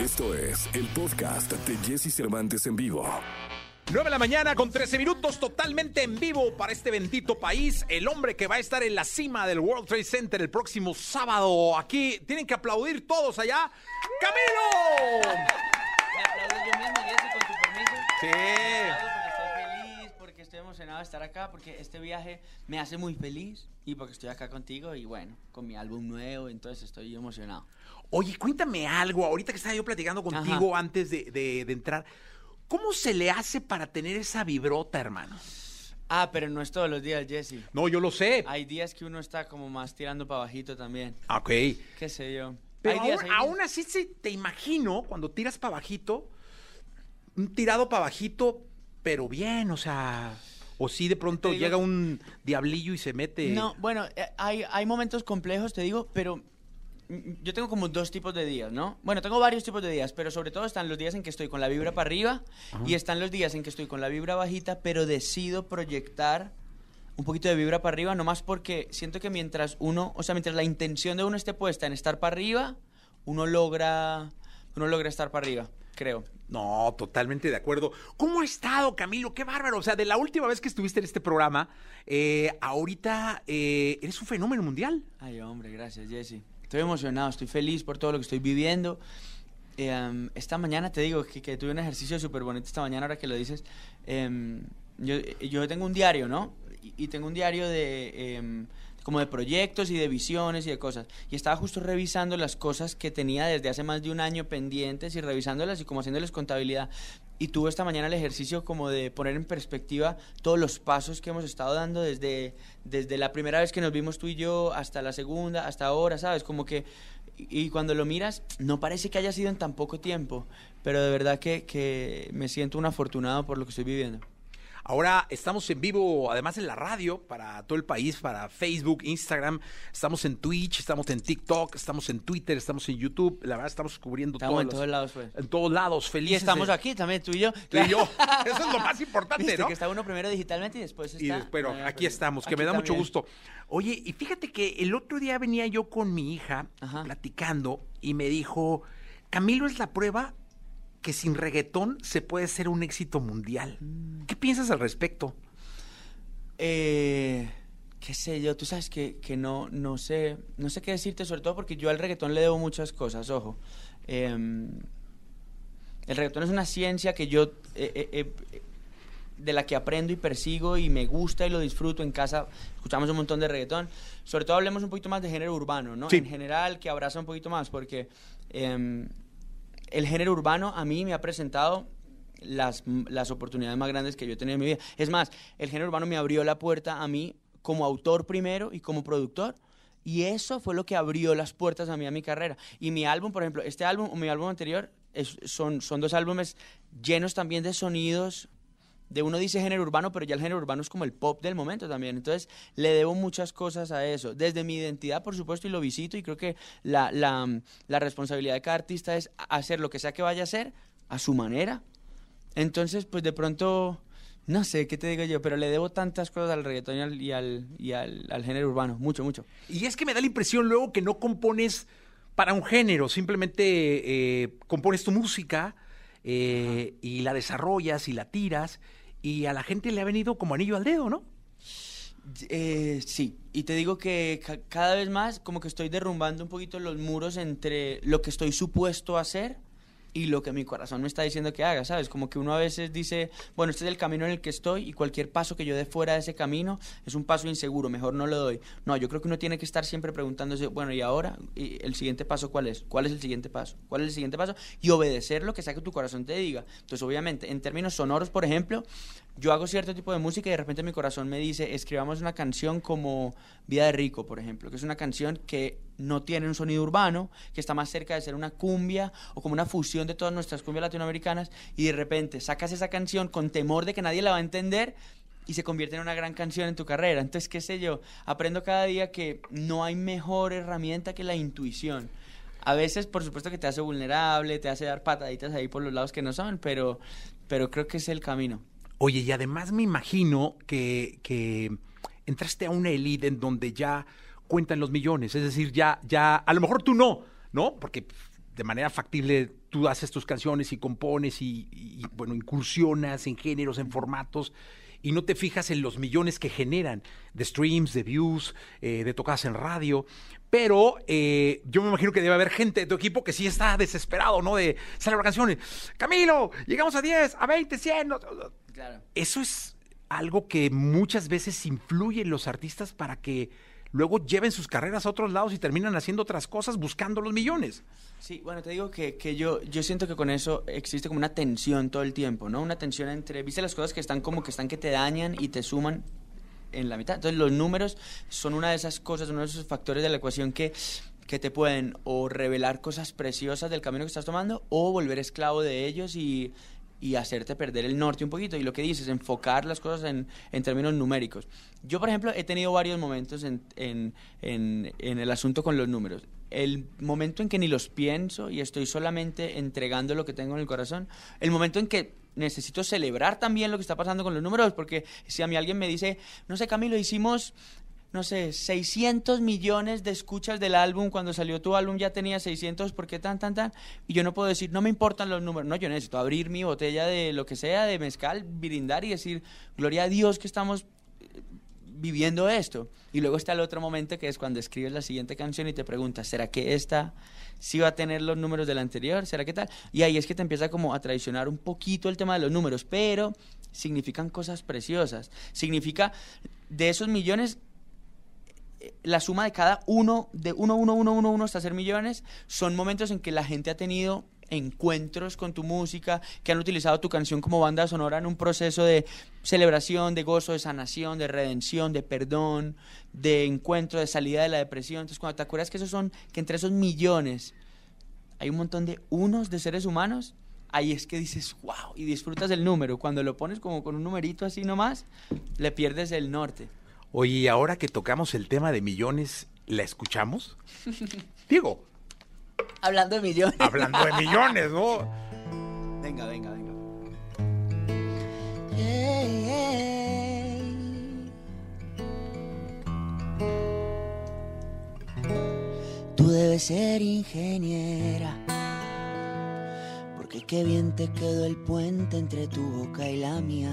Esto es el podcast de Jesse Cervantes en vivo. 9 de la mañana con 13 minutos totalmente en vivo para este bendito país. El hombre que va a estar en la cima del World Trade Center el próximo sábado. Aquí tienen que aplaudir todos allá. ¡Camilo! Me aplaudo yo mismo, Jesse, con tu permiso. Sí. Me aplaudo porque estoy feliz, porque estoy emocionado de estar acá, porque este viaje me hace muy feliz y porque estoy acá contigo y bueno, con mi álbum nuevo, entonces estoy emocionado. Oye, cuéntame algo. Ahorita que estaba yo platicando contigo antes de, de- de entrar. ¿Cómo se le hace para tener esa vibrota, hermano? Ah, pero no es todos los días, Jesse. No, yo lo sé. Hay días que uno está como más tirando para bajito también. Ok. Qué sé yo. Pero días. aún así sí te imagino cuando tiras para bajito, un tirado para bajito, pero bien, o sea, o sí de pronto digo- llega un diablillo y se mete. No, bueno, eh, hay, hay momentos complejos, te digo, pero mm, yo tengo como dos tipos de días, ¿no? Bueno, tengo varios tipos de días, pero sobre todo están los días en que estoy con la vibra para arriba y están los días en que estoy con la vibra bajita, pero decido proyectar un poquito de vibra para arriba, nomás porque siento que mientras uno, o sea, mientras la intención de uno esté puesta en estar para arriba, uno logra, uno logra estar para arriba, creo. No, totalmente de acuerdo. ¿Cómo ha estado, Camilo? Qué bárbaro. O sea, de la última vez que estuviste en este programa, eh, ahorita eh, eres un fenómeno mundial. Ay, hombre, gracias, Jesse. Estoy emocionado, estoy feliz por todo lo que estoy viviendo. Eh, esta mañana te digo que, tuve un ejercicio súper bonito esta mañana, ahora que lo dices. Em, yo, tengo un diario, ¿no? Y, y tengo un diario de em, como de proyectos y de visiones y de cosas. Y estaba justo revisando las cosas que tenía desde hace más de un año pendientes y revisándolas y como haciéndoles contabilidad. Y tuve esta mañana el ejercicio como de poner en perspectiva todos los pasos que hemos estado dando desde, desde la primera vez que nos vimos tú y yo hasta la segunda, hasta ahora, ¿sabes? Como que, y, cuando lo miras, no parece que haya sido en tan poco tiempo, pero de verdad que, que me siento un afortunado por lo que estoy viviendo. Ahora estamos en vivo, además en la radio, para todo el país, para Facebook, Instagram, estamos en Twitch, estamos en TikTok, estamos en Twitter, estamos en YouTube. La verdad, estamos cubriendo Estamos todos en los- todos lados, pues. En todos lados, Y felices. estamos de- aquí también, tú y yo. Tú y yo. Eso es lo más importante, Viste ¿no? que está uno primero digitalmente y después está... Y después, bueno, Ah, aquí pues, estamos, que aquí me da mucho gusto. Oye, y fíjate que el otro día venía yo con mi hija Ajá. platicando y me dijo, Camilo es la prueba que sin reggaetón se puede ser un éxito mundial. Mm. ¿Qué piensas al respecto? Eh, qué sé yo, tú sabes que, que no, no sé, no sé qué decirte, sobre todo porque yo al reggaetón le debo muchas cosas, ojo. Em, el reggaetón es una ciencia que yo, eh, eh, eh, de la que aprendo y persigo y me gusta y lo disfruto en casa. Escuchamos un montón de reggaetón. Sobre todo hablemos un poquito más de género urbano, ¿no? Sí. En general, que abraza un poquito más, porque em, el género urbano a mí me ha presentado las, las oportunidades más grandes que yo he tenido en mi vida. Es más, el género urbano me abrió la puerta a mí como autor primero y como productor. Y eso fue lo que abrió las puertas a mí a mi carrera. Y mi álbum, por ejemplo, este álbum o mi álbum anterior son, son dos álbumes llenos también de sonidos. De uno dice género urbano, pero ya el género urbano es como el pop del momento también. Entonces, le debo muchas cosas a eso. Desde mi identidad, por supuesto, y lo visito. Y creo que la, la, la responsabilidad de cada artista es hacer lo que sea que vaya a hacer a su manera. Entonces, pues de pronto, no sé qué te digo yo, pero le debo tantas cosas al reggaetón y al, y al, y al- al género urbano. Mucho, mucho. Y es que me da la impresión luego que no compones para un género, simplemente eh, compones tu música eh, y la desarrollas y la tiras y a la gente le ha venido como anillo al dedo, ¿no? Eh, sí, y te digo que ca- cada vez más como que estoy derrumbando un poquito los muros entre lo que estoy supuesto a hacer y lo que mi corazón me está diciendo que haga, ¿sabes? Como que uno a veces dice, bueno, este es el camino en el que estoy y cualquier paso que yo dé fuera de ese camino es un paso inseguro, mejor no lo doy. No, yo creo que uno tiene que estar siempre preguntándose, bueno, ¿y ahora? ¿Y el siguiente paso cuál es? ¿Cuál es el siguiente paso? ¿Cuál es el siguiente paso? Y obedecer lo que sea que tu corazón te diga. Entonces, obviamente, en términos sonoros, por ejemplo, yo hago cierto tipo de música y de repente mi corazón me dice, escribamos una canción como Vida de Rico, por ejemplo, que es una canción que no tiene un sonido urbano, que está más cerca de ser una cumbia o como una fusión de todas nuestras cumbias latinoamericanas y de repente sacas esa canción con temor de que nadie la va a entender y se convierte en una gran canción en tu carrera. Entonces, qué sé yo, aprendo cada día que no hay mejor herramienta que la intuición. A veces, por supuesto que te hace vulnerable, te hace dar pataditas ahí por los lados que no son, pero, pero creo que es el camino. Oye, y además me imagino que, que entraste a una elite en donde ya cuentan los millones. Es decir, ya, ya, a lo mejor tú no, ¿no? Porque de manera factible tú haces tus canciones y compones y, y, bueno, incursionas en géneros, en formatos y no te fijas en los millones que generan de streams, de views, eh, de tocadas en radio. Pero eh, yo me imagino que debe haber gente de tu equipo que sí está desesperado, ¿no? De celebrar canciones. Camilo, llegamos a 10, a 20, 100. Claro. Eso es algo que muchas veces influye en los artistas para que luego lleven sus carreras a otros lados y terminan haciendo otras cosas buscando los millones. Sí, bueno, te digo que, yo, yo siento que con eso existe como una tensión todo el tiempo, ¿no? Una tensión entre, viste las cosas que están como que están que te dañan y te suman en la mitad. Entonces los números son una de esas cosas, uno de esos factores de la ecuación que que te pueden o revelar cosas preciosas del camino que estás tomando o volver esclavo de ellos y, y hacerte perder el norte un poquito. Y lo que dices, enfocar las cosas en, en términos numéricos. Yo, por ejemplo, he tenido varios momentos en, en, en, el asunto con los números. El momento en que ni los pienso y estoy solamente entregando lo que tengo en el corazón. El momento en que necesito celebrar también lo que está pasando con los números, porque si a mí alguien me dice, no sé, Camilo, hicimos no sé, 600 millones de escuchas del álbum, cuando salió tu álbum ya tenía 600, ¿por qué tan, tan, tan? Y yo no puedo decir, no me importan los números, no, yo necesito abrir mi botella de lo que sea, de mezcal, brindar y decir, gloria a Dios que estamos eh, viviendo esto. Y luego está el otro momento que es cuando escribes la siguiente canción y te preguntas, ¿será que esta sí va a tener los números de la anterior? ¿Será que tal? Y ahí es que te empieza como a traicionar un poquito el tema de los números, pero significan cosas preciosas. Significa, de esos millones, la suma de cada uno, de uno, uno, uno, uno, uno hasta hacer millones, son momentos en que la gente ha tenido encuentros con tu música, que han utilizado tu canción como banda sonora en un proceso de celebración, de gozo, de sanación, de redención, de perdón, de encuentro, de salida de la depresión. Entonces, cuando te acuerdas que esos son, que entre esos millones hay un montón de unos de seres humanos, ahí es que dices, wow, y disfrutas el número. Cuando lo pones como con un numerito así nomás, le pierdes el norte. Oye, ahora que tocamos el tema de millones, ¿la escuchamos? Digo. Hablando de millones. Hablando de millones, ¿no? Venga, venga, venga. Tú debes ser ingeniera, porque qué bien te quedó el puente entre tu boca y la mía.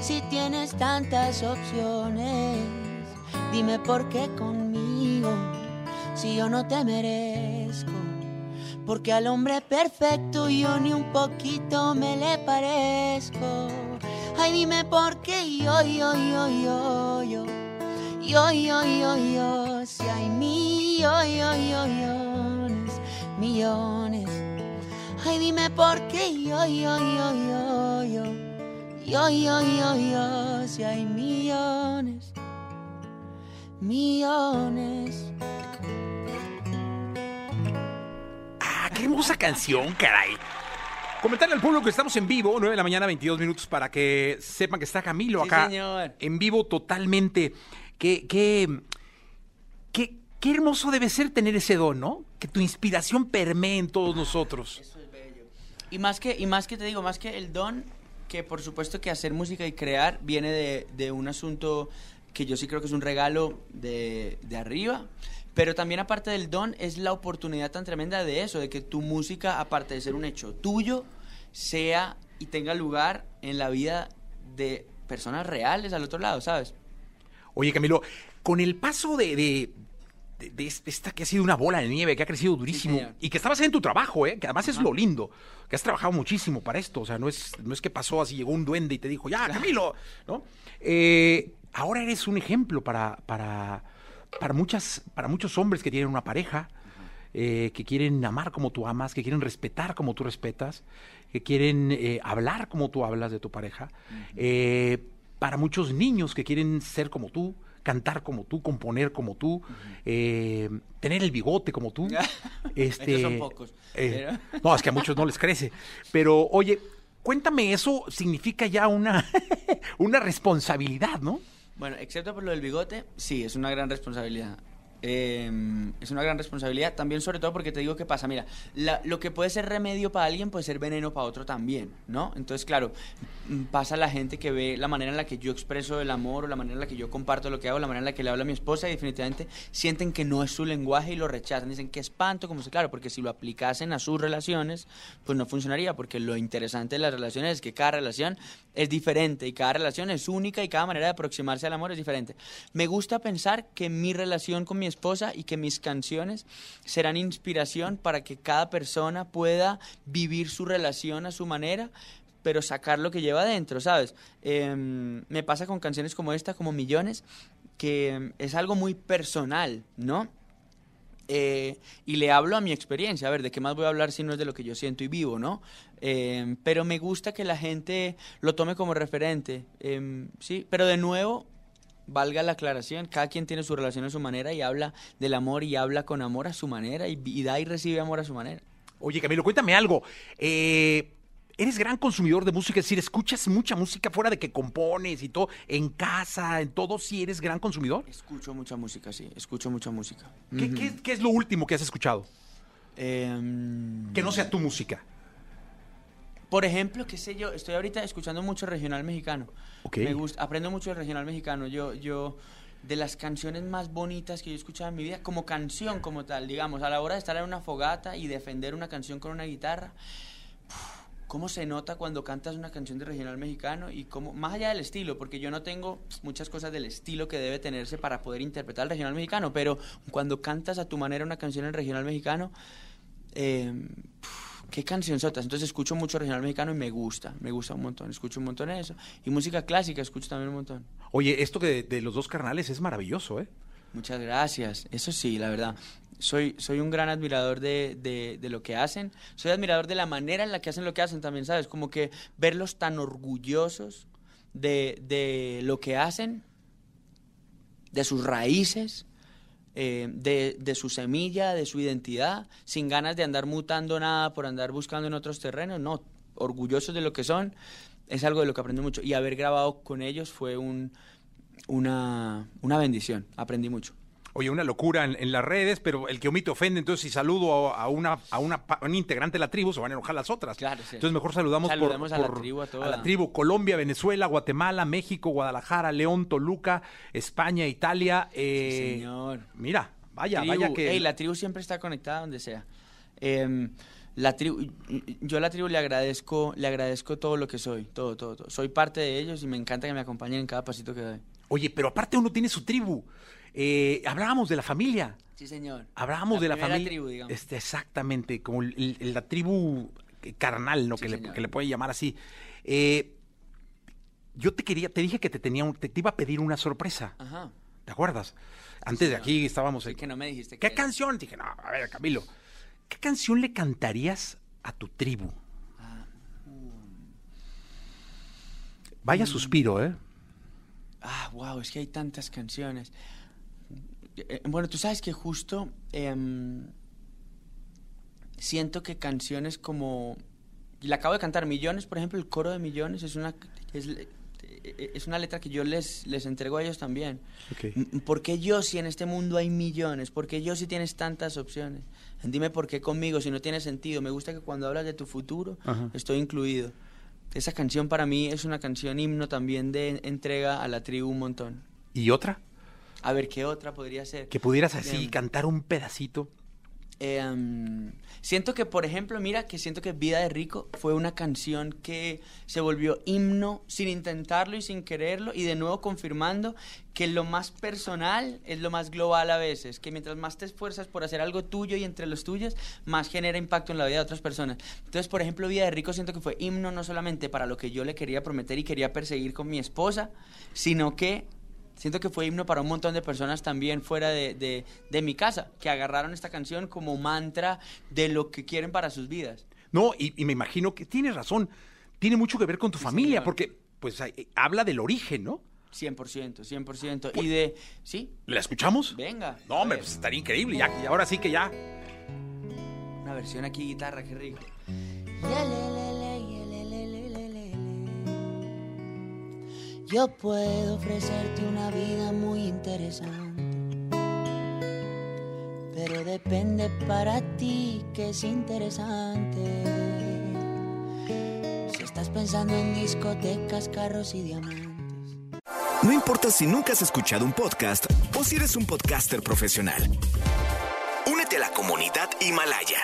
si tienes tantas opciones? Dime por qué conmigo si yo no te merezco. Porque al hombre perfecto yo ni un poquito me le parezco. Ay, dime por qué yo, yo, yo, yo, yo. Yo, yo, yo, yo, si hay millones, millones Ay, dime por qué yo, yo, yo, yo, yo. Yo, si hay millones, millones. Ah, qué hermosa canción, caray. Comentarle al público que estamos en vivo, 9 de la mañana, 22 minutos, para que sepan que está Camilo acá. señor. En vivo totalmente. Qué, qué, qué, qué hermoso debe ser tener ese don, ¿no? Que tu inspiración permee en todos nosotros. Y más que, y más que te digo, más que el don, que por supuesto que hacer música y crear viene de, de un asunto que yo sí creo que es un regalo de, de arriba. Pero también aparte del don es la oportunidad tan tremenda de eso, de que tu música, aparte de ser un hecho tuyo, sea y tenga lugar en la vida de personas reales al otro lado, ¿sabes? Oye, Camilo, con el paso de, de, de esta que ha sido una bola de nieve, que ha crecido durísimo y que estabas en tu trabajo, ¿eh? que además es lo lindo, que has trabajado muchísimo para esto, o sea, no es, no es que pasó así, llegó un duende y te dijo, ya, Camilo, ¿no? Eh, ahora eres un ejemplo para, para, para, muchas, para muchos hombres que tienen una pareja, eh, que quieren amar como tú amas, que quieren respetar como tú respetas, que quieren eh, hablar como tú hablas de tu pareja, para muchos niños que quieren ser como tú, cantar como tú, componer como tú, eh, tener el bigote como tú. este, son pocos, eh, pero- No, es que a muchos no les crece. Pero, oye, cuéntame, eso significa ya una, una responsabilidad, ¿no? Bueno, excepto por lo del bigote, sí, es una gran responsabilidad. Eh, es una gran responsabilidad, también sobre todo porque te digo qué pasa, mira, la- lo que puede ser remedio para alguien puede ser veneno para otro también, ¿no? Entonces, claro, mm, pasa la gente que ve la manera en la que yo expreso el amor o la manera en la que yo comparto lo que hago, la manera en la que le hablo a mi esposa y definitivamente sienten que no es su lenguaje y lo rechazan, dicen que espanto, como si, claro, porque si lo aplicasen a sus relaciones, pues no funcionaría, porque lo interesante de las relaciones es que cada relación es diferente y cada relación es única y cada manera de aproximarse al amor es diferente. Me gusta pensar que mi relación con mi esposa y que mis canciones serán inspiración para que cada persona pueda vivir su relación a su manera pero sacar lo que lleva adentro, ¿sabes? Em, me pasa con canciones como esta, como Millones, que es algo muy personal, ¿no? Eh, y le hablo a mi experiencia, a ver, ¿de qué más voy a hablar si no es de lo que yo siento y vivo, ¿no? Em, pero me gusta que la gente lo tome como referente, em, sí, pero de nuevo, valga la aclaración, cada quien tiene su relación a su manera y habla del amor y habla con amor a su manera y, y da y recibe amor a su manera. Oye, Camilo, cuéntame algo. Eh, eres gran consumidor de música, es decir, escuchas mucha música fuera de que compones y todo, en casa, en todo, sí eres gran consumidor. Escucho mucha música, sí, escucho mucha música. ¿Qué, qué es lo último que has escuchado? Em, Que no sea tu música. Por ejemplo, qué sé yo, estoy ahorita escuchando mucho regional mexicano. Ok. Me gusta, aprendo mucho de regional mexicano. Yo, yo, de las canciones más bonitas que yo he escuchado en mi vida, como canción, como tal, digamos, a la hora de estar en una fogata y defender una canción con una guitarra, cómo se nota cuando cantas una canción de regional mexicano y cómo, más allá del estilo, porque yo no tengo muchas cosas del estilo que debe tenerse para poder interpretar el regional mexicano, pero cuando cantas a tu manera una canción en regional mexicano, eh, qué cancionzotas. Entonces escucho mucho regional mexicano y me gusta, me gusta un montón. Escucho un montón eso. Y música clásica escucho también un montón. Oye, esto de, de los dos carnales es maravilloso, ¿eh? Muchas gracias. Eso sí, la verdad. Soy, soy un gran admirador de, de, de lo que hacen. Soy admirador de la manera en la que hacen lo que hacen también, ¿sabes? Como que verlos tan orgullosos de, de lo que hacen, de sus raíces, eh, de, de su semilla, de su identidad, sin ganas de andar mutando nada por andar buscando en otros terrenos, no, orgullosos de lo que son, es algo de lo que aprendí mucho. Y haber grabado con ellos fue un, una, una bendición, aprendí mucho. Oye, una locura en, en las redes, pero el que omite ofende, entonces si saludo a, a una, a una a un integrante de la tribu, se van a enojar las otras. Claro, sí. Entonces mejor saludamos por- Saludemos a la por- tribu, a toda. la tribu. Colombia, Venezuela, Guatemala, México, Guadalajara, León, Toluca, España, Italia. eh, señor. Mira, vaya, Tribu, vaya que... ey, la tribu siempre está conectada donde sea. Em, la tribu, yo a la tribu le agradezco, le agradezco todo lo que soy, todo, todo, todo. Soy parte de ellos y me encanta que me acompañen en cada pasito que doy. Oye, pero aparte uno tiene su tribu. Eh, hablábamos de la familia. Sí, señor. Hablábamos de la familia. tribu, digamos. Este, exactamente, como el- el- la tribu carnal, ¿no? Sí, que, le, que le puede llamar así. Eh, yo te quería, te dije que te tenía, un- te, te iba a pedir una sorpresa. Ajá. ¿Te acuerdas? Antes de aquí estábamos. Sí, que no me dijiste ¿Qué que- canción? Dije, no, a ver, Camilo. ¿Qué canción le cantarías a tu tribu? Ah, Vaya Mm. suspiro, ¿eh? Ah, wow, es que hay tantas canciones. Eh, bueno, tú sabes que justo em, siento que canciones como... La acabo de cantar, Millones, por ejemplo, el coro de Millones es una, es, eh, es una letra que yo les, les entrego a ellos también. Ok. M- ¿Por qué yo si en este mundo hay millones? ¿Por qué yo si tienes tantas opciones? Dime por qué conmigo si no tiene sentido. Me gusta que cuando hablas de tu futuro Ajá. estoy incluido. Esa canción para mí es una canción himno también de entrega a la tribu un montón. ¿Y otra? A ver, ¿qué otra podría ser? Que pudieras así cantar un pedacito. Em, siento que, por ejemplo, mira, que siento que Vida de Rico fue una canción que se volvió himno sin intentarlo y sin quererlo, y de nuevo confirmando que lo más personal es lo más global a veces, que mientras más te esfuerzas por hacer algo tuyo y entre los tuyos, más genera impacto en la vida de otras personas. Entonces, por ejemplo, Vida de Rico siento que fue himno no solamente para lo que yo le quería prometer y quería perseguir con mi esposa, sino que siento que fue himno para un montón de personas también fuera de, de, mi casa, que agarraron esta canción como mantra de lo que quieren para sus vidas. No, y, me imagino que tienes razón, tiene mucho que ver con tu familia, porque pues eh, habla del origen, ¿no? 100%, 100%. y de, ¿sí? ¿La escuchamos? Venga. No, hombre, pues estaría increíble, ya, y ahora sí que ya. Una versión aquí guitarra, qué rico. Yo puedo ofrecerte una vida muy interesante, pero depende para ti que es interesante. Si estás pensando en discotecas, carros y diamantes. No importa si nunca has escuchado un podcast o si eres un podcaster profesional. Únete a la comunidad Himalaya.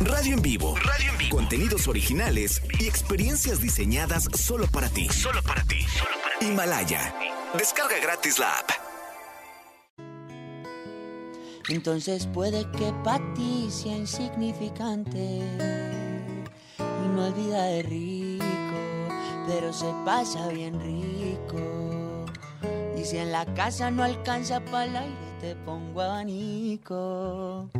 Radio en vivo. Radio en vivo. Contenidos originales y experiencias diseñadas solo para ti. Solo para ti. Solo Himalaya. Descarga gratis la app. Entonces puede que para sea insignificante y no es vida de rico, pero se pasa bien rico. Y si en la casa no alcanza para el aire, te pongo abanico.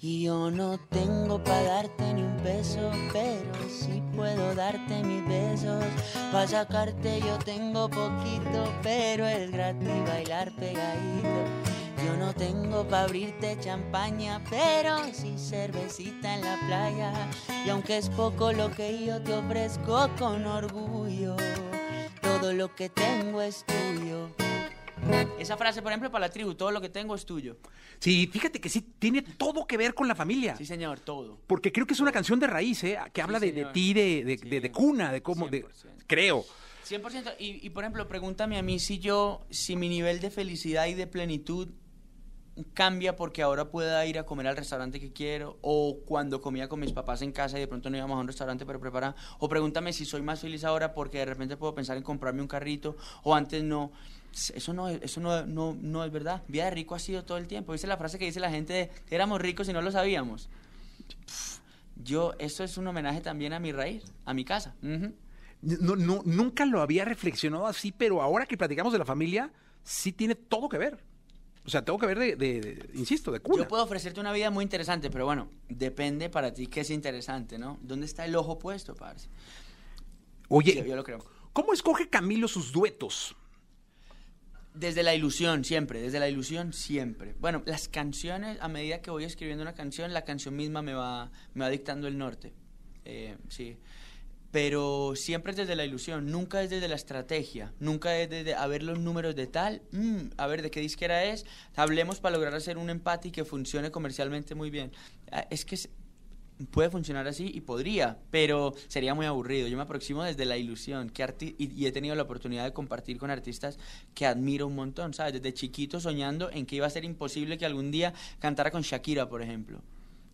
Y yo no tengo para darte ni un beso, pero sí puedo darte mis besos. Para sacarte yo tengo poquito, pero es gratis bailar pegadito. Yo no tengo para abrirte champaña, pero sí cervecita en la playa. Y aunque es poco lo que yo te ofrezco con orgullo, todo lo que tengo es tuyo. Esa frase, por ejemplo, para la tribu, todo lo que tengo es tuyo. Sí, fíjate que sí tiene todo que ver con la familia. Sí, señor, todo. Porque creo que es una canción de raíz, ¿eh? Que habla de, ti, de, de, cuna, de cómo... De, creo. 100%. Y, y, por ejemplo, pregúntame a mí si yo, si mi nivel de felicidad y de plenitud cambia porque ahora pueda ir a comer al restaurante que quiero o cuando comía con mis papás en casa y de pronto no íbamos a un restaurante para preparar o pregúntame si soy más feliz ahora porque de repente puedo pensar en comprarme un carrito o antes no eso no, eso no, no, no es verdad. Vida de rico ha sido todo el tiempo. Dice la frase que dice la gente de, éramos ricos y no lo sabíamos. yo, eso es un homenaje también a mi raíz, a mi casa. no, no, nunca lo había reflexionado así, pero ahora que platicamos de la familia, sí tiene todo que ver. O sea, tengo que ver de, insisto, de cuna. Yo puedo ofrecerte una vida muy interesante, pero bueno, depende para ti qué es interesante, ¿no? ¿Dónde está el ojo puesto, parce? Oye, yo lo creo. ¿Cómo escoge Camilo sus duetos? Desde la ilusión, siempre, desde la ilusión, siempre. Bueno, las canciones, a medida que voy escribiendo una canción, la canción misma me va, me va dictando el norte. Eh, sí. Pero siempre es desde la ilusión, nunca es desde la estrategia, nunca es desde a ver los números de tal, mm, a ver de qué disquera es, hablemos para lograr hacer un empate y que funcione comercialmente muy bien. Ah, es que puede funcionar así y podría, pero sería muy aburrido. Yo me aproximo desde la ilusión que y, he tenido la oportunidad de compartir con artistas que admiro un montón, ¿sabes? Desde chiquito soñando en que iba a ser imposible que algún día cantara con Shakira, por ejemplo.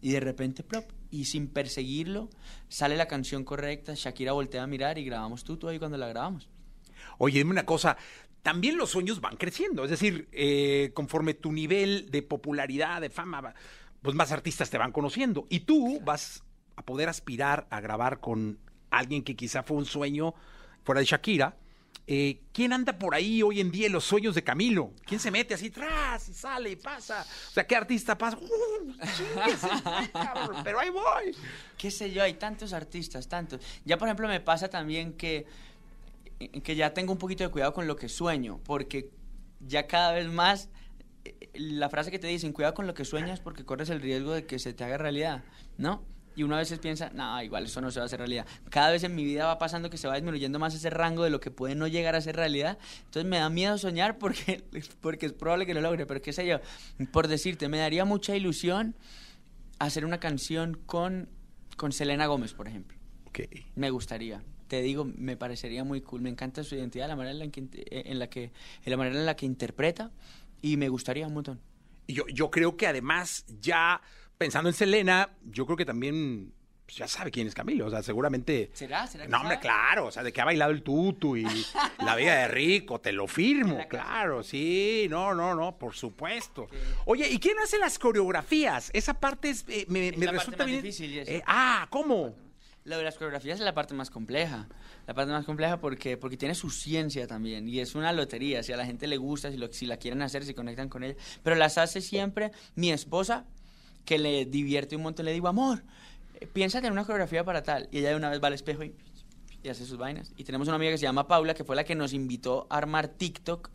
Y de repente, plop, y sin perseguirlo, sale la canción correcta, Shakira voltea a mirar y grabamos tú, tú ahí cuando la grabamos. Oye, dime una cosa, también los sueños van creciendo, es decir, eh, conforme tu nivel de popularidad, de fama pues más artistas te van conociendo. Y tú vas a poder aspirar a grabar con alguien que quizá fue un sueño fuera de Shakira. Eh, ¿Quién anda por ahí hoy en día en los sueños de Camilo? ¿Quién se mete así atrás y sale y pasa? O sea, ¿qué artista pasa? Uh, pero ahí voy. ¿Qué sé yo? Hay tantos artistas, tantos. Ya, por ejemplo, me pasa también que, que ya tengo un poquito de cuidado con lo que sueño, porque ya cada vez más la frase que te dicen, cuidado con lo que sueñas porque corres el riesgo de que se te haga realidad, ¿no? Y uno a veces piensa, no, igual eso no se va a hacer realidad. Cada vez en mi vida va pasando que se va disminuyendo más ese rango de lo que puede no llegar a ser realidad. Entonces me da miedo soñar porque, porque es probable que lo logre. Pero qué sé yo, por decirte, me daría mucha ilusión hacer una canción con, con Selena Gómez, por ejemplo. Okay. Me gustaría te digo, me parecería muy cool. Me encanta su identidad, la manera en la que, en la que, en la manera en la que interpreta y me gustaría un montón. Yo, yo creo que además ya pensando en Selena, yo creo que también pues, ya sabe quién es Camilo. O sea, seguramente. ¿Será? ¿Será que No, hombre, sabe? claro. O sea, de que ha bailado el tutu y la vida de rico, te lo firmo. Claro, sí. No, no, no, por supuesto. Oye, ¿y quién hace las coreografías? Esa parte es, eh, me, Es me la parte resulta más bien. difícil, y. Eh, ah, ¿cómo? Lo de las coreografías es la parte más compleja. La parte más compleja porque, porque tiene su ciencia también. Y es una lotería. Si a la gente le gusta, si, si la quieren hacer, si conectan con ella. Pero las hace siempre mi esposa, que le divierte un montón. Le digo, amor, piénsate en una coreografía para tal. Y ella de una vez va al espejo y, y hace sus vainas. Y tenemos una amiga que se llama Paula, que fue la que nos invitó a armar TikTok.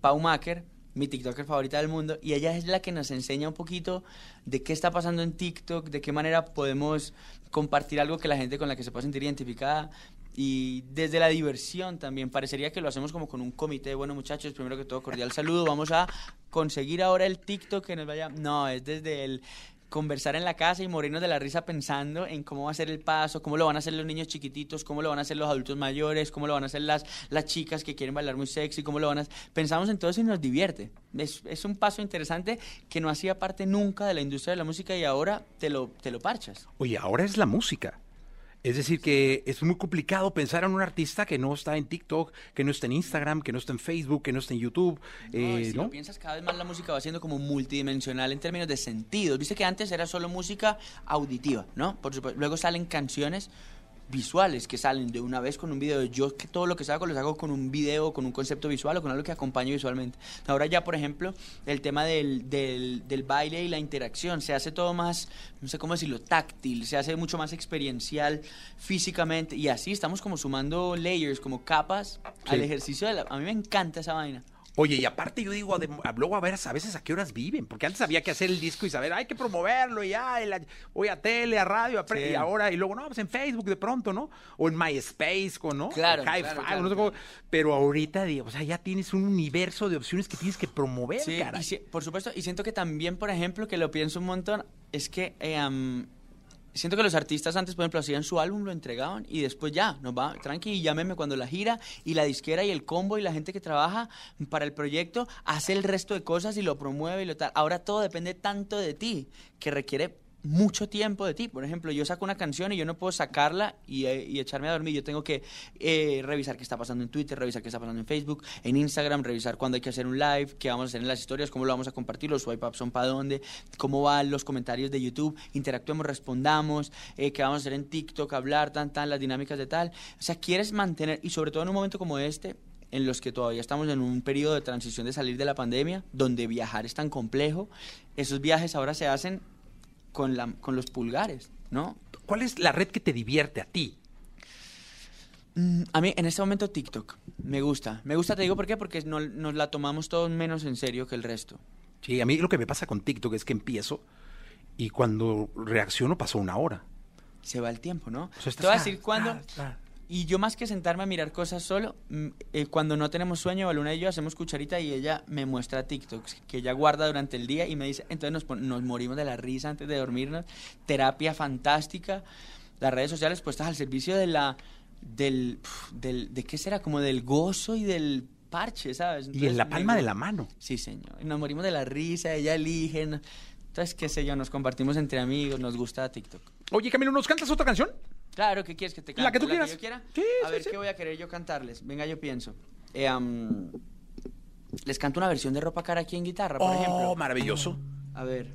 Pau Macker, mi TikToker favorita del mundo, y ella es la que nos enseña un poquito de qué está pasando en TikTok, de qué manera podemos compartir algo que la gente con la que se pueda sentir identificada. Y desde la diversión también, parecería que lo hacemos como con un comité. Bueno, muchachos, primero que todo, cordial saludo. Vamos a conseguir ahora el TikTok que nos vaya. No, es desde el conversar en la casa y morirnos de la risa pensando en cómo va a ser el paso, cómo lo van a hacer los niños chiquititos, cómo lo van a hacer los adultos mayores, cómo lo van a hacer las, las chicas que quieren bailar muy sexy, cómo lo van a Pensamos en todo eso y nos divierte. Es, es un paso interesante que no hacía parte nunca de la industria de la música y ahora te lo, te lo parchas. Oye, ahora es la música. Es decir, que es muy complicado pensar en un artista que no está en TikTok, que no está en Instagram, que no está en Facebook, que no está en YouTube. No, eh, si ¿no? lo piensas, cada vez más la música va siendo como multidimensional en términos de sentidos. Viste que antes era solo música auditiva, ¿no? Por supuesto. Luego salen canciones visuales que salen de una vez con un video. Yo que todo lo que hago los hago con un video, con un concepto visual o con algo que acompañe visualmente. Ahora ya, por ejemplo, el tema del, del, del baile y la interacción se hace todo más, no sé cómo decirlo, táctil, se hace mucho más experiencial físicamente y así estamos como sumando layers, como capas al ejercicio de la... A mí me encanta esa vaina. Oye, y aparte yo digo, adem- a- luego a ver a veces a qué horas viven, porque antes había que hacer el disco y saber, hay que promoverlo y ya, voy a tele, a radio, a Sí. y ahora, y luego, no, pues en Facebook de pronto, ¿no? O en MySpace, ¿no? Claro, claro, claro, no sé cómo. claro. Pero ahorita, digo, o sea, ya tienes un universo de opciones que tienes que promover, Sí, caray. y si- por supuesto, y siento que también, por ejemplo, que lo pienso un montón, es que eh, am, siento que los artistas antes, por ejemplo, hacían su álbum, lo entregaban y después ya, nos va, tranqui, y llámeme cuando la gira y la disquera y el combo y la gente que trabaja para el proyecto hace el resto de cosas y lo promueve y lo tal. Ahora todo depende tanto de ti que requiere mucho tiempo de ti. Por ejemplo, yo saco una canción y yo no puedo sacarla y, eh, echarme a dormir. Yo tengo que eh, revisar qué está pasando en Twitter, revisar qué está pasando en Facebook, en Instagram, revisar cuándo hay que hacer un live, qué vamos a hacer en las historias, cómo lo vamos a compartir, los swipe ups son para dónde, cómo van los comentarios de YouTube, interactuemos, respondamos, eh, qué vamos a hacer en TikTok, hablar, tan, tan, las dinámicas de tal. O sea, quieres mantener, y sobre todo en un momento como este, en los que todavía estamos en un periodo de transición de salir de la pandemia, donde viajar es tan complejo, esos viajes ahora se hacen con, la, con los pulgares, ¿no? ¿Cuál es la red que te divierte a ti? Mm, A mí en este momento TikTok me gusta. Me gusta, te digo por qué, porque no- nos la tomamos todos menos en serio que el resto. Sí, a mí lo que me pasa con TikTok es que empiezo y cuando reacciono pasó una hora. Se va el tiempo, ¿no? O sea, estás- te voy a ah, decir cuándo. ah, ah. Y yo más que sentarme a mirar cosas solo, mm, eh, cuando no tenemos sueño, Baluna y yo hacemos cucharita y ella me muestra TikToks que ella guarda durante el día y me dice, entonces nos, pon- nos morimos de la risa antes de dormirnos. Terapia fantástica. Las redes sociales puestas al servicio de la... Del, del, ¿De qué será? Como del gozo y del parche, ¿sabes? Y en Entonces, la palma de la mano. Sí, señor. Nos morimos de la risa, ella elige. Entonces, qué sé yo, nos compartimos entre amigos, nos gusta TikTok. Oye, Camilo, ¿nos cantas otra canción? Claro, ¿qué quieres que te cante? La que tú quieras. yo quiera? Sí, a sí, ver, sí. ¿qué voy a querer yo cantarles? Venga, yo pienso. Eh, les canto una versión de Ropa Cara aquí en guitarra, por oh, ejemplo. maravilloso. A ver.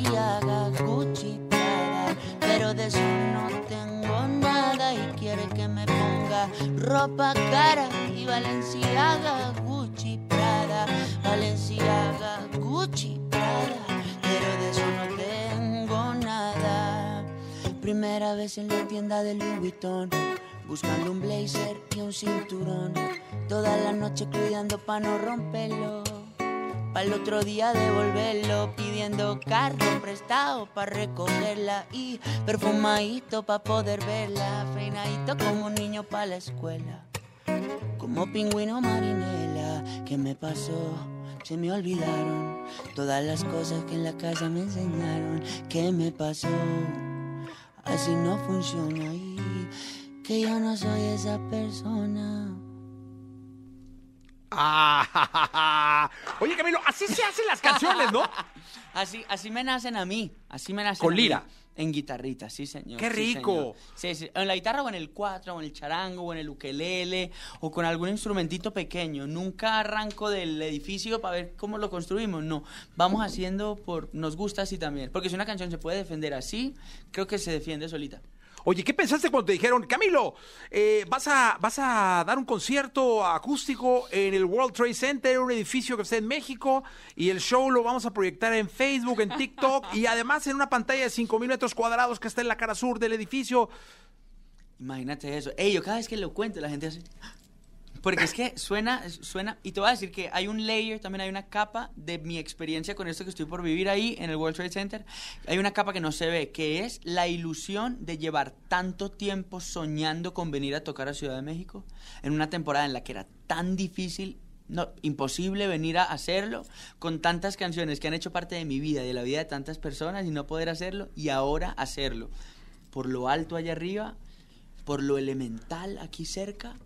Gucci, Prada. Pero de eso no tengo nada y quiere que me ponga ropa cara. Y Valenciaga, Gucci, Prada. Valenciaga, Gucci, Prada. Pero de eso no tengo nada. Primera vez en la tienda de Louis Vuitton, buscando un blazer y un cinturón. Toda la noche cuidando pa' no romperlo. Pa' el otro día devolverlo, pidiendo carro prestado pa' recogerla y perfumadito pa' poder verla, peinadito como un niño pa' la escuela. Como pingüino marinela, ¿qué me pasó? Se me olvidaron todas las cosas que en la casa me enseñaron. ¿Qué me pasó? Así no funciona y que yo no soy esa persona. Ah, oye, Camilo, así se hacen las canciones, ¿no? Así, así me nacen a mí, así me nacen Con a mí. lira. En guitarrita, sí, señor. ¡Qué sí, rico! señor. Sí, sí, en la guitarra o en el cuatro, o en el charango, o en el ukelele, o con algún instrumentito pequeño. Nunca arranco del edificio para ver cómo lo construimos, no. Vamos haciendo por... Nos gusta así también. Porque si una canción se puede defender así, creo que se defiende solita. Oye, ¿qué pensaste cuando te dijeron, Camilo, eh, vas, a, vas a dar un concierto acústico en el World Trade Center, un edificio que está en México, y el show lo vamos a proyectar en Facebook, en TikTok, y además en una pantalla de 5.000 metros cuadrados que está en la cara sur del edificio? Imagínate eso. Ey, yo cada vez que lo cuento, la gente hace... Porque es que suena, suena, y te voy a decir que hay un layer, también hay una capa de mi experiencia con esto que estoy por vivir ahí en el World Trade Center. Hay una capa que no se ve, que es la ilusión de llevar tanto tiempo soñando con venir a tocar a Ciudad de México en una temporada en la que era tan difícil no, imposible venir a hacerlo con tantas canciones que han hecho parte de mi vida y de la vida de tantas personas y no poder hacerlo y ahora hacerlo. Por lo alto allá arriba, por lo elemental aquí cerca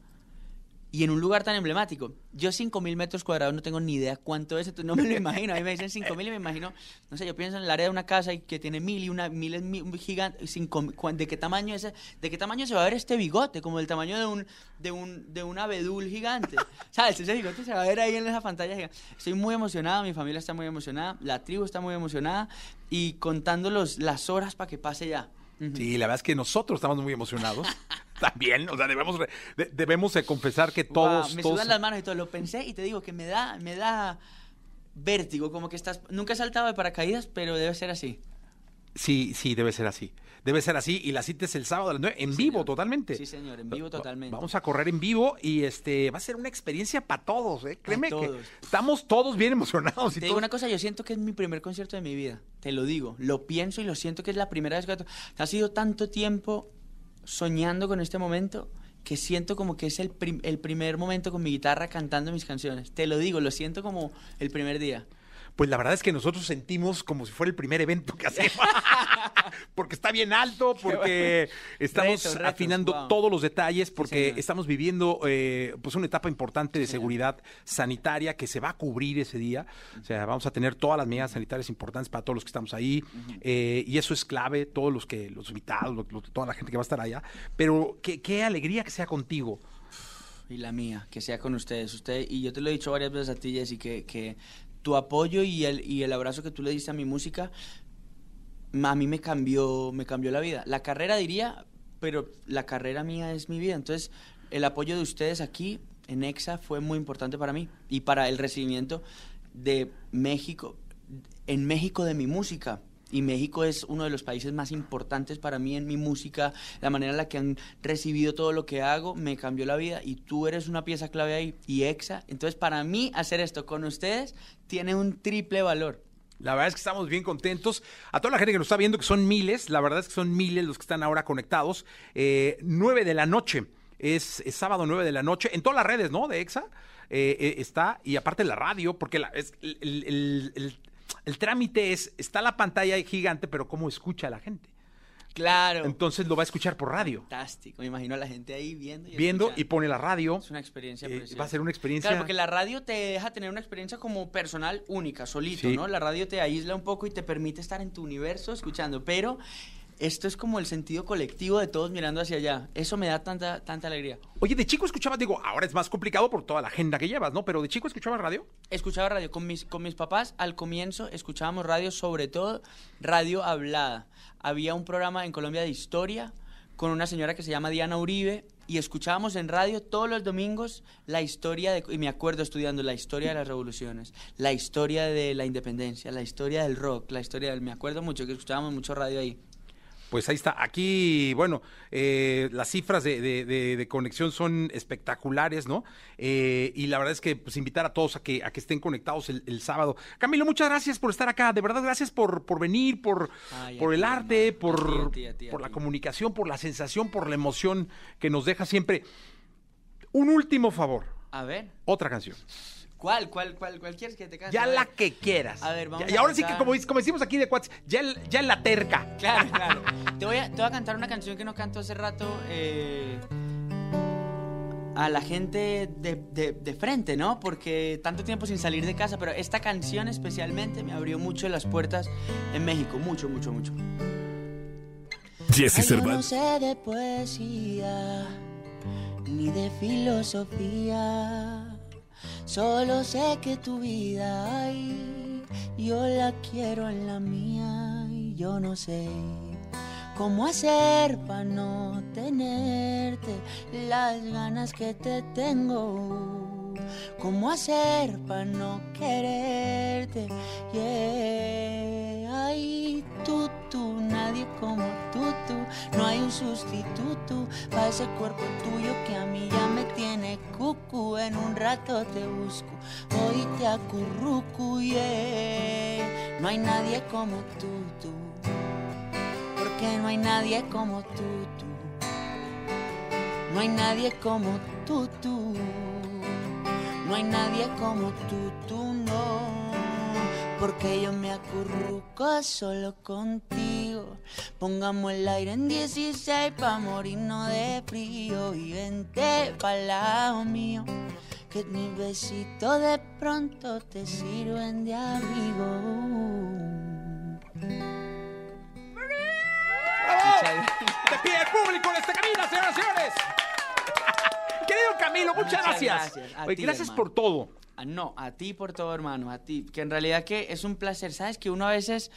y en un lugar tan emblemático. Yo 5.000 metros cuadrados no tengo ni idea cuánto es, no me lo imagino. A mí me dicen 5.000 y me imagino, no sé, yo pienso en el área de una casa y que tiene mil y una mil es un gigante. cinco ¿De qué tamaño es? ¿De qué tamaño se va a ver este bigote? Como del tamaño de un de un de un abedul gigante. ¿Sabes? Ese bigote se va a ver ahí en esa pantalla gigante. Estoy muy emocionado, mi familia está muy emocionada, la tribu está muy emocionada y contando los, las horas para que pase ya. Ujú. Sí, la verdad es que nosotros estamos muy emocionados. También, o sea, debemos, de- debemos de confesar que todos... Guau, me todos- sudan las manos y todo. Lo pensé y te digo que me da, me da vértigo, como que estás. Nunca he saltado de paracaídas, pero debe ser así. Sí, sí, debe ser así. Debe ser así. Y la cita es el sábado a las 9, en Sí, vivo señor. totalmente. Sí, señor, en vivo totalmente. Vamos a correr en vivo y este va a ser una experiencia para todos, ¿eh? Créeme que todos. estamos todos bien emocionados. Y Te digo todos- una cosa, yo siento que es mi primer concierto de mi vida. Te lo digo. Lo pienso y lo siento que es la primera vez que. Ha sido tanto tiempo soñando con este momento que siento como que es el, el primer momento con mi guitarra cantando mis canciones. Te lo digo, lo siento como el primer día. Pues la verdad es que nosotros sentimos como si fuera el primer evento que hacemos. porque está bien alto, porque estamos Retos, retos, afinando wow. todos los detalles, porque estamos viviendo eh, pues una etapa importante de seguridad sanitaria que se va a cubrir ese día. O sea, vamos a tener todas las medidas sanitarias importantes para todos los que estamos ahí. eh, y eso es clave, todos los que, los invitados, lo- lo- toda la gente que va a estar allá. Pero qué, qué alegría que sea contigo. y la mía, que sea con ustedes. Usted, y yo te lo he dicho varias veces a ti, Jessy, que, que tu apoyo y el, y el abrazo que tú le diste a mi música, a mí me cambió, me cambió la vida. La carrera diría, pero la carrera mía es mi vida. Entonces, el apoyo de ustedes aquí en EXA fue muy importante para mí y para el recibimiento de México, en México de mi música. Y México es uno de los países más importantes para mí en mi música. La manera en la que han recibido todo lo que hago me cambió la vida y tú eres una pieza clave ahí y EXA. Entonces, para mí, hacer esto con ustedes tiene un triple valor. La verdad es que estamos bien contentos. A toda la gente que nos está viendo, que son miles, la verdad es que son miles los que están ahora conectados. Eh, 9 de la noche, es, sábado 9 de la noche, en todas las redes, ¿no? De EXA eh, eh, está, y aparte la radio, porque el- el- trámite es, está la pantalla gigante, pero ¿cómo escucha la gente? Claro. Entonces lo va a escuchar por radio. Fantástico. Me imagino a la gente ahí viendo y Viendo y pone la radio. Es una experiencia Eh, va a ser una experiencia- Claro, porque la radio te deja tener una experiencia como personal única, solito, Sí. ¿no? La radio te aísla un poco y te permite estar en tu universo escuchando, pero esto es como el sentido colectivo de todos mirando hacia allá. Eso me da tanta, tanta alegría. Oye, de chico escuchabas, digo, ahora es más complicado por toda la agenda que llevas, ¿no? Pero de chico escuchabas radio. Escuchaba radio con mis, con mis papás. Al comienzo escuchábamos radio, sobre todo radio hablada. Había un programa en Colombia de historia con una señora que se llama Diana Uribe y escuchábamos en radio todos los domingos la historia de, y me acuerdo estudiando la historia de las revoluciones, la historia de la independencia, la historia del rock, la historia del, me acuerdo mucho que escuchábamos mucho radio ahí. Pues ahí está. Aquí, bueno, eh, las cifras de, de- de- de conexión son espectaculares, ¿no? Eh, y la verdad es que pues invitar a todos a que, a que estén conectados el, el sábado. Camilo, muchas gracias por estar acá. De verdad, gracias por, por venir, por, Ay, por el ti, arte, por, ti, ti, por la comunicación, por la sensación, por la emoción que nos deja siempre. Un último favor. A ver, Otra canción. ¿Cuál, cuál, cuál, cuál quieres que te cante? Ya la que quieras. A ver, vamos Ya- y a ahora sí que, como, como decimos aquí de Cuates, ya, ya en la terca. Claro, claro. Te voy, a, te voy a cantar una canción que no canto hace rato eh, a la gente de, de- de frente, ¿no? Porque tanto tiempo sin salir de casa, pero esta canción especialmente me abrió mucho las puertas en México, mucho, mucho, mucho. Jesse yo no Cervantes. sé de poesía ni de filosofía. Solo sé que tu vida ay, yo la quiero en la mía y yo no sé cómo hacer para no tenerte las ganas que te tengo. Cómo hacer para no quererte. Yeah. No hay un sustituto para ese cuerpo tuyo que a mí ya me tiene cucu. En un rato te busco, hoy te acurruco. No hay nadie como tú, tú. Porque no hay nadie como tú, tú. No hay nadie como tú, tú. No hay nadie como tú, tú no. Porque yo me acurruco solo contigo. Pongamos el aire en 16 pa' morirnos de frío. Y vente pa'l lado mío. Que mis besitos de pronto te sirven de abrigo. ¡Bravo! De pie el público en esta cabina, señoras y señores. Querido Camilo, muchas, Muchas gracias. gracias. A Oye, ti, gracias por todo. Ah, No, a ti por todo, hermano, a ti. Que en realidad que es un placer, ¿sabes? Que uno a veces...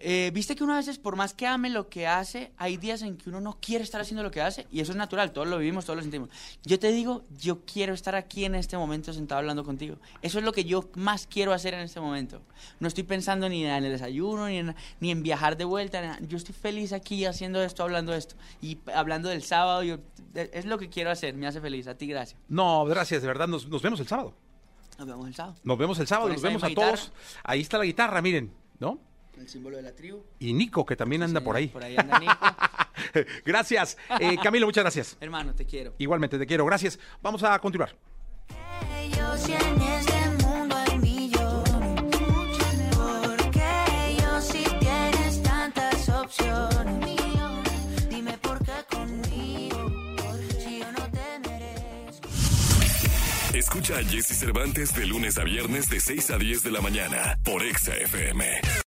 eh, Viste que uno a veces, por más que ame lo que hace, hay días en que uno no quiere estar haciendo lo que hace y eso es natural, todos lo vivimos, todos lo sentimos. Yo te digo, yo quiero estar aquí en este momento sentado hablando contigo. Eso es lo que yo más quiero hacer en este momento. No estoy pensando ni en el desayuno, ni en, ni en viajar de vuelta. Yo estoy feliz aquí haciendo esto, hablando esto. Y hablando del sábado, yo, es lo que quiero hacer, me hace feliz. A ti, gracias. No, gracias, de verdad. Nos, nos vemos el sábado. Nos vemos el sábado. Nos vemos el sábado, nos vemos a misma todos. Ahí está la guitarra, miren, ¿no? El símbolo de la tribu. Y Nico, que también anda por ahí. Por ahí anda Nico. gracias. Eh, Camilo, muchas gracias. Hermano, te quiero. Igualmente, te quiero. Gracias. Vamos a continuar. Ellos en este mundo hay millones. Porque ellos si tienes tantas opciones. Dime por qué conmigo. Si yo no te merezco. Escucha a Jesse Cervantes de lunes a viernes de 6 a 10 de la mañana por Exa FM.